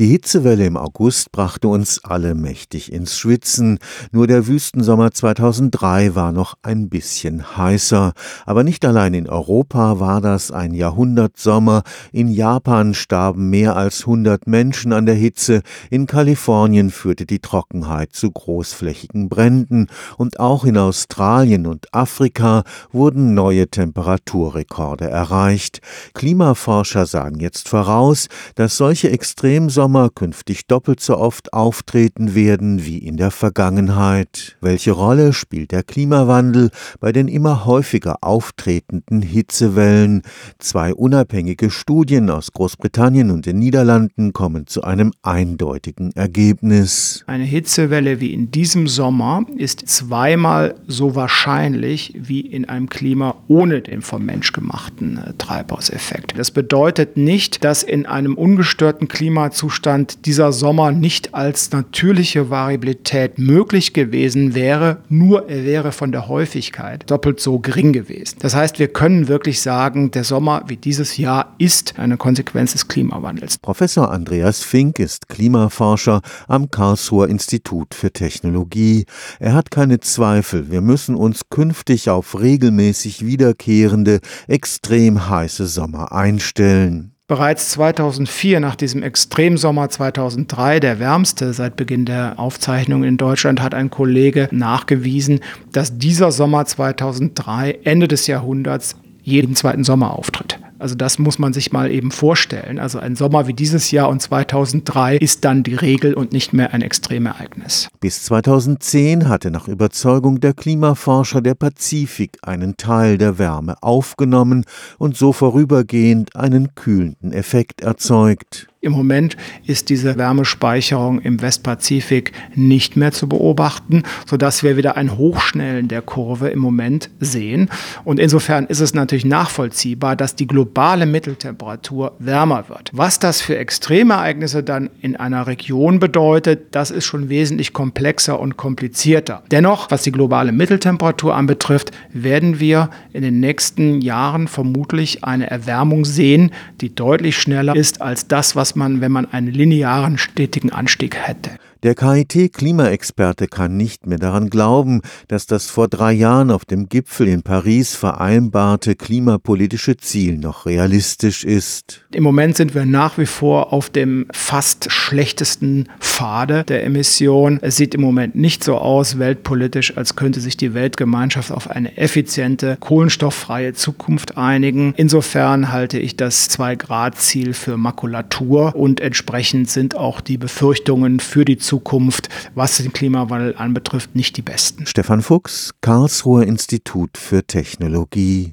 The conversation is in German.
Die Hitzewelle im August brachte uns alle mächtig ins Schwitzen. Nur der Wüstensommer 2003 war noch ein bisschen heißer. Aber nicht allein in Europa war das ein Jahrhundertsommer. In Japan starben mehr als 100 Menschen an der Hitze. In Kalifornien führte die Trockenheit zu großflächigen Bränden. Und auch in Australien und Afrika wurden neue Temperaturrekorde erreicht. Klimaforscher sagen jetzt voraus, dass solche Extremsommer Sommer künftig doppelt so oft auftreten werden wie in der Vergangenheit. Welche Rolle spielt der Klimawandel bei den immer häufiger auftretenden Hitzewellen? Zwei unabhängige Studien aus Großbritannien und den Niederlanden kommen zu einem eindeutigen Ergebnis. Eine Hitzewelle wie in diesem Sommer ist zweimal so wahrscheinlich wie in einem Klima ohne den vom Mensch gemachten äh, Treibhauseffekt. Das bedeutet nicht, dass in einem ungestörten Klimazustand Zustand dieser Sommer nicht als natürliche Variabilität möglich gewesen wäre, nur er wäre von der Häufigkeit doppelt so gering gewesen. Das heißt, wir können wirklich sagen, der Sommer wie dieses Jahr ist eine Konsequenz des Klimawandels. Professor Andreas Fink ist Klimaforscher am Karlsruher Institut für Technologie. Er hat keine Zweifel, wir müssen uns künftig auf regelmäßig wiederkehrende, extrem heiße Sommer einstellen. Bereits 2004, nach diesem Extremsommer 2003, der wärmste seit Beginn der Aufzeichnung in Deutschland, hat ein Kollege nachgewiesen, dass dieser Sommer 2003 Ende des Jahrhunderts jeden zweiten Sommer auftritt. Also das muss man sich mal eben vorstellen. Also ein Sommer wie dieses Jahr und 2003 ist dann die Regel und nicht mehr ein Extremereignis. Bis 2010 hatte nach Überzeugung der Klimaforscher der Pazifik einen Teil der Wärme aufgenommen und so vorübergehend einen kühlenden Effekt erzeugt. Im Moment ist diese Wärmespeicherung im Westpazifik nicht mehr zu beobachten, sodass wir wieder ein Hochschnellen der Kurve im Moment sehen. Und insofern ist es natürlich nachvollziehbar, dass die globale Mitteltemperatur wärmer wird. Was das für Extremereignisse dann in einer Region bedeutet, das ist schon wesentlich komplexer und komplizierter. Dennoch, was die globale Mitteltemperatur anbetrifft, werden wir in den nächsten Jahren vermutlich eine Erwärmung sehen, die deutlich schneller ist als das, was man, wenn man einen linearen, stetigen Anstieg hätte. Der KIT-Klimaexperte kann nicht mehr daran glauben, dass das vor drei Jahren auf dem Gipfel in Paris vereinbarte klimapolitische Ziel noch realistisch ist. Im Moment sind wir nach wie vor auf dem fast schlechtesten Pfade der Emission. Es sieht im Moment nicht so aus, weltpolitisch, als könnte sich die Weltgemeinschaft auf eine effiziente, kohlenstofffreie Zukunft einigen. Insofern halte ich das Zwei-Grad-Ziel für Makulatur und entsprechend sind auch die Befürchtungen für die Zukunft Zukunft, was den Klimawandel anbetrifft, nicht die besten. Stefan Fuchs, Karlsruher Institut für Technologie.